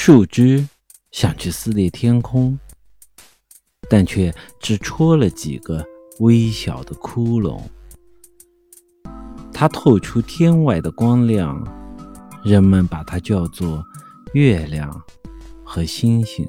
树枝想去撕裂天空但却只戳了几个微小的窟窿。它透出天外的光亮人们把它叫做月亮和星星。